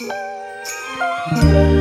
Música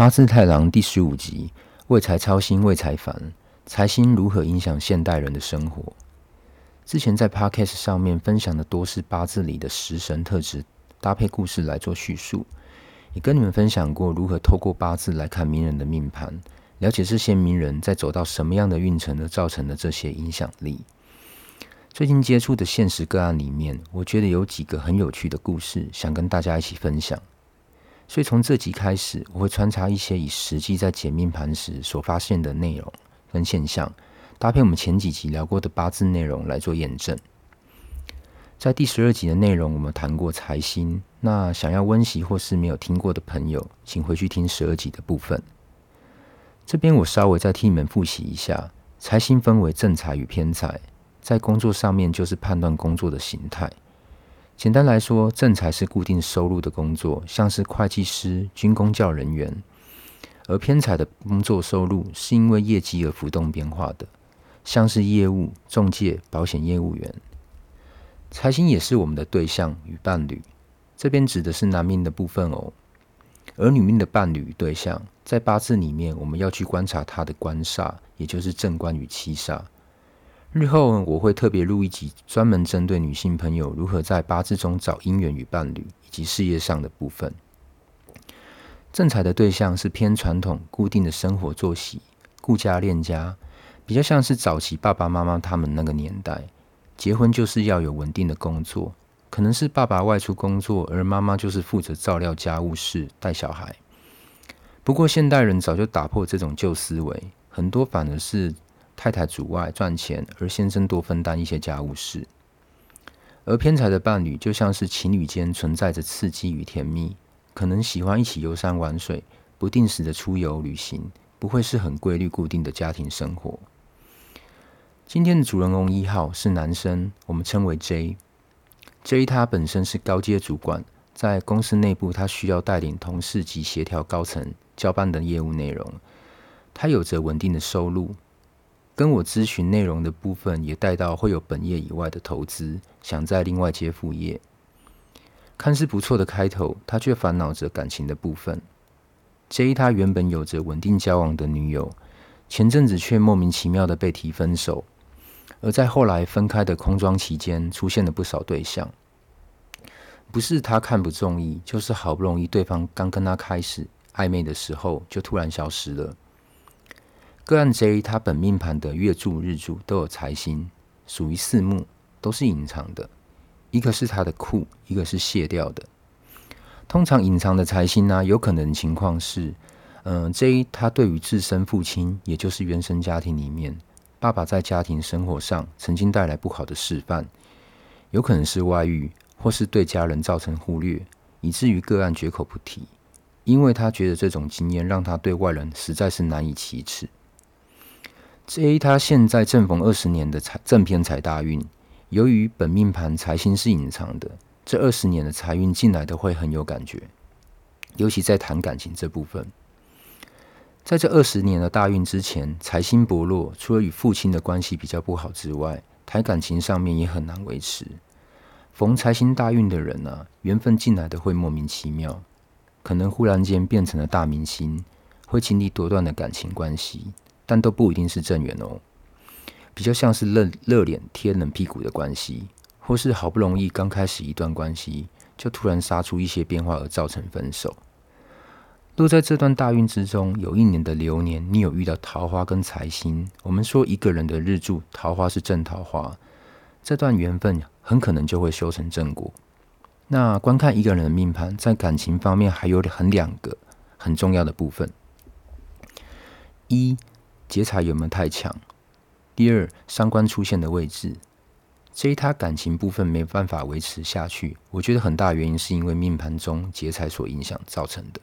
八字太郎第十五集：为财操心，为财烦，财星如何影响现代人的生活？之前在 Podcast 上面分享的多是八字里的食神特质，搭配故事来做叙述，也跟你们分享过如何透过八字来看名人的命盘，了解这些名人在走到什么样的运程而造成的这些影响力。最近接触的现实个案里面，我觉得有几个很有趣的故事，想跟大家一起分享。所以从这集开始，我会穿插一些以实际在解命盘时所发现的内容跟现象，搭配我们前几集聊过的八字内容来做验证。在第十二集的内容，我们谈过财星。那想要温习或是没有听过的朋友，请回去听十二集的部分。这边我稍微再替你们复习一下，财星分为正财与偏财，在工作上面就是判断工作的形态。简单来说，正财是固定收入的工作，像是会计师、军公教人员；而偏财的工作收入是因为业绩而浮动变化的，像是业务、中介、保险业务员。财星也是我们的对象与伴侣，这边指的是男命的部分哦。而女命的伴侣与对象，在八字里面，我们要去观察他的官煞，也就是正官与七煞。日后我会特别录一集，专门针对女性朋友如何在八字中找姻缘与伴侣，以及事业上的部分。正财的对象是偏传统、固定的生活作息，顾家恋家，比较像是早期爸爸妈妈他们那个年代，结婚就是要有稳定的工作，可能是爸爸外出工作，而妈妈就是负责照料家务事、带小孩。不过现代人早就打破这种旧思维，很多反而是。太太主外赚钱，而先生多分担一些家务事。而偏财的伴侣就像是情侣间存在着刺激与甜蜜，可能喜欢一起游山玩水，不定时的出游旅行，不会是很规律固定的家庭生活。今天的主人公一号是男生，我们称为 J。J 他本身是高阶主管，在公司内部他需要带领同事及协调高层交办的业务内容，他有着稳定的收入。跟我咨询内容的部分也带到会有本业以外的投资，想再另外接副业，看似不错的开头，他却烦恼着感情的部分。J 他原本有着稳定交往的女友，前阵子却莫名其妙的被提分手，而在后来分开的空窗期间，出现了不少对象，不是他看不中意，就是好不容易对方刚跟他开始暧昧的时候，就突然消失了。个案 J，他本命盘的月柱、日柱都有财星，属于四木，都是隐藏的。一个是他的库，一个是卸掉的。通常隐藏的财星呢，有可能情况是，嗯、呃、，J 他对于自身父亲，也就是原生家庭里面，爸爸在家庭生活上曾经带来不好的示范，有可能是外遇，或是对家人造成忽略，以至于个案绝口不提，因为他觉得这种经验让他对外人实在是难以启齿。J 他现在正逢二十年的财正偏财大运，由于本命盘财星是隐藏的，这二十年的财运进来的会很有感觉，尤其在谈感情这部分。在这二十年的大运之前，财星薄弱，除了与父亲的关系比较不好之外，谈感情上面也很难维持。逢财星大运的人呢、啊，缘分进来的会莫名其妙，可能忽然间变成了大明星，会经历多段的感情关系。但都不一定是正缘哦，比较像是热热脸贴冷屁股的关系，或是好不容易刚开始一段关系，就突然杀出一些变化而造成分手。若在这段大运之中，有一年的流年，你有遇到桃花跟财星，我们说一个人的日柱桃花是正桃花，这段缘分很可能就会修成正果。那观看一个人的命盘，在感情方面还有很两个很重要的部分，一。劫财有没有太强？第二，伤官出现的位置，这一他感情部分没办法维持下去。我觉得很大原因是因为命盘中劫财所影响造成的。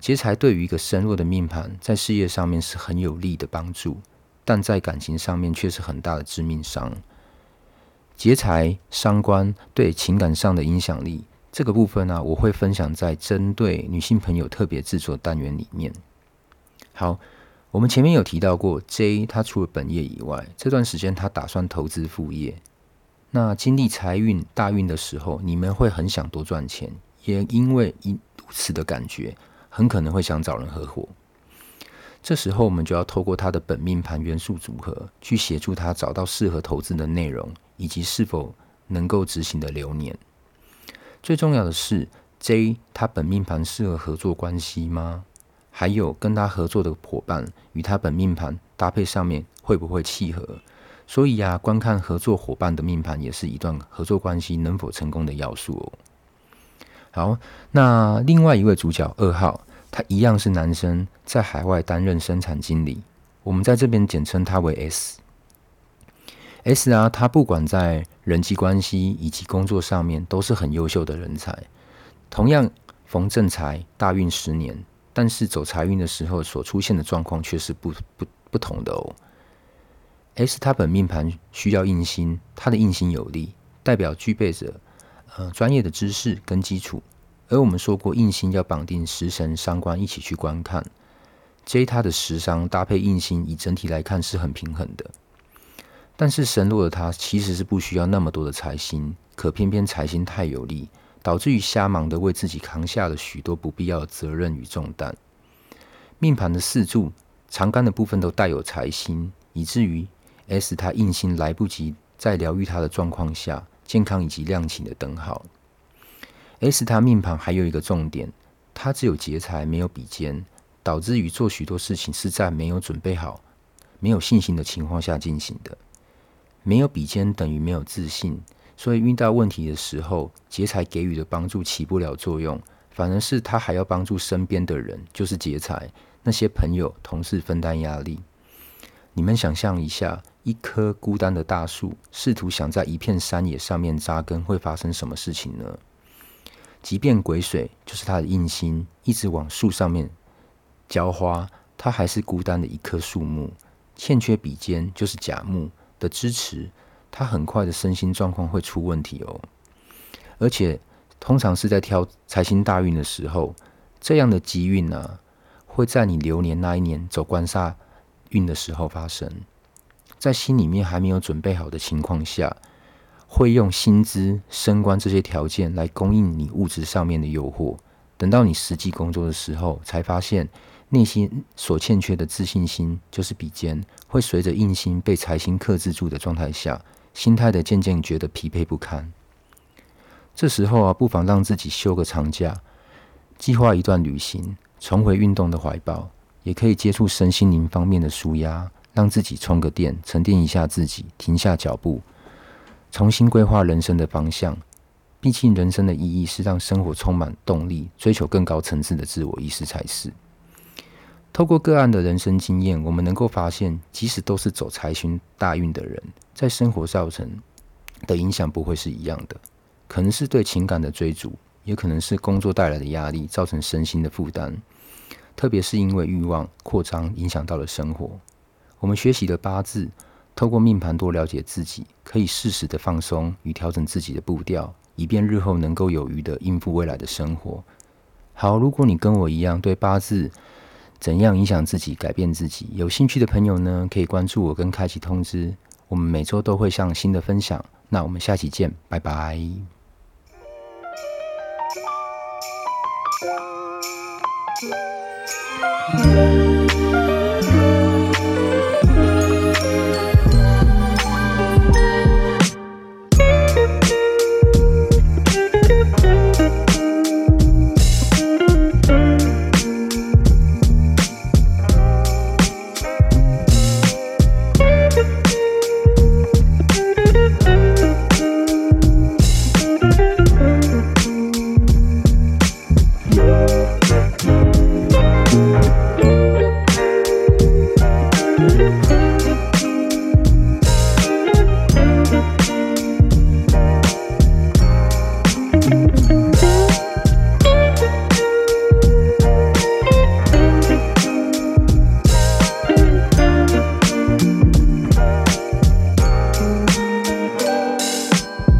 劫财对于一个身弱的命盘，在事业上面是很有利的帮助，但在感情上面却是很大的致命伤。劫财伤官对情感上的影响力，这个部分呢、我会分享在针对女性朋友特别制作单元里面。好，我们前面有提到过，J 他除了本业以外，这段时间他打算投资副业。那经历财运大运的时候，你们会很想多赚钱，也因为如此的感觉。很可能会想找人合伙，这时候我们就要透过他的本命盘元素组合，去协助他找到适合投资的内容，以及是否能够执行的流年。最重要的是，J 他本命盘适合合作关系吗？还有跟他合作的伙伴与他本命盘搭配上面会不会契合？所以呀、啊，观看合作伙伴的命盘也是一段合作关系能否成功的要素哦。好，那另外一位主角二号，他一样是男生，在海外担任生产经理，我们在这边简称他为 S。S 啊，他不管在人际关系以及工作上面都是很优秀的人才。同样逢正财大运十年，但是走财运的时候所出现的状况却是不不不同的哦。S 他本命盘需要印星，他的印星有力，代表具备着。呃，专业的知识跟基础，而我们说过，印星要绑定食神三官一起去观看，J 他的食伤搭配印星，以整体来看是很平衡的。但是神落的他其实是不需要那么多的财星，可偏偏财星太有力，导致于瞎忙的为自己扛下了许多不必要的责任与重担。命盘的四柱长干的部分都带有财星，以至于 S 他印星来不及在疗愈他的状况下。健康以及亮起的灯号。S 他命盘还有一个重点，他只有劫财没有比肩，导致于做许多事情是在没有准备好、没有信心的情况下进行的。没有比肩等于没有自信，所以遇到问题的时候，劫财给予的帮助起不了作用，反而是他还要帮助身边的人，就是劫财那些朋友、同事分担压力。你们想象一下。一棵孤单的大树，试图想在一片山野上面扎根，会发生什么事情呢？即便癸水就是它的印星，一直往树上面浇花，它还是孤单的一棵树木，欠缺比肩就是甲木的支持，他很快的身心状况会出问题哦。而且通常是在挑财星大运的时候，这样的机运呢、会在你流年那一年走官煞运的时候发生。在心里面还没有准备好的情况下，会用薪资、升官这些条件来供应你物质上面的诱惑。等到你实际工作的时候，才发现内心所欠缺的自信心，就是比肩，会随着印星被财星克制住的状态下，心态的渐渐觉得疲惫不堪。这时候啊，不妨让自己休个长假，计划一段旅行，重回运动的怀抱，也可以接触身心灵方面的舒压。让自己充个电，沉淀一下自己，停下脚步，重新规划人生的方向。毕竟，人生的意义是让生活充满动力，追求更高层次的自我意识才是。透过个案的人生经验，我们能够发现，即使都是走财星大运的人，在生活造成的影响不会是一样的。可能是对情感的追逐，也可能是工作带来的压力，造成身心的负担。特别是因为欲望扩张，影响到了生活。我们学习的八字，透过命盘多了解自己，可以适时的放松与调整自己的步调，以便日后能够有余的应付未来的生活。好，如果你跟我一样对八字怎样影响自己、改变自己有兴趣的朋友呢，可以关注我跟开启通知，我们每周都会上新的分享。那我们下期见，拜拜。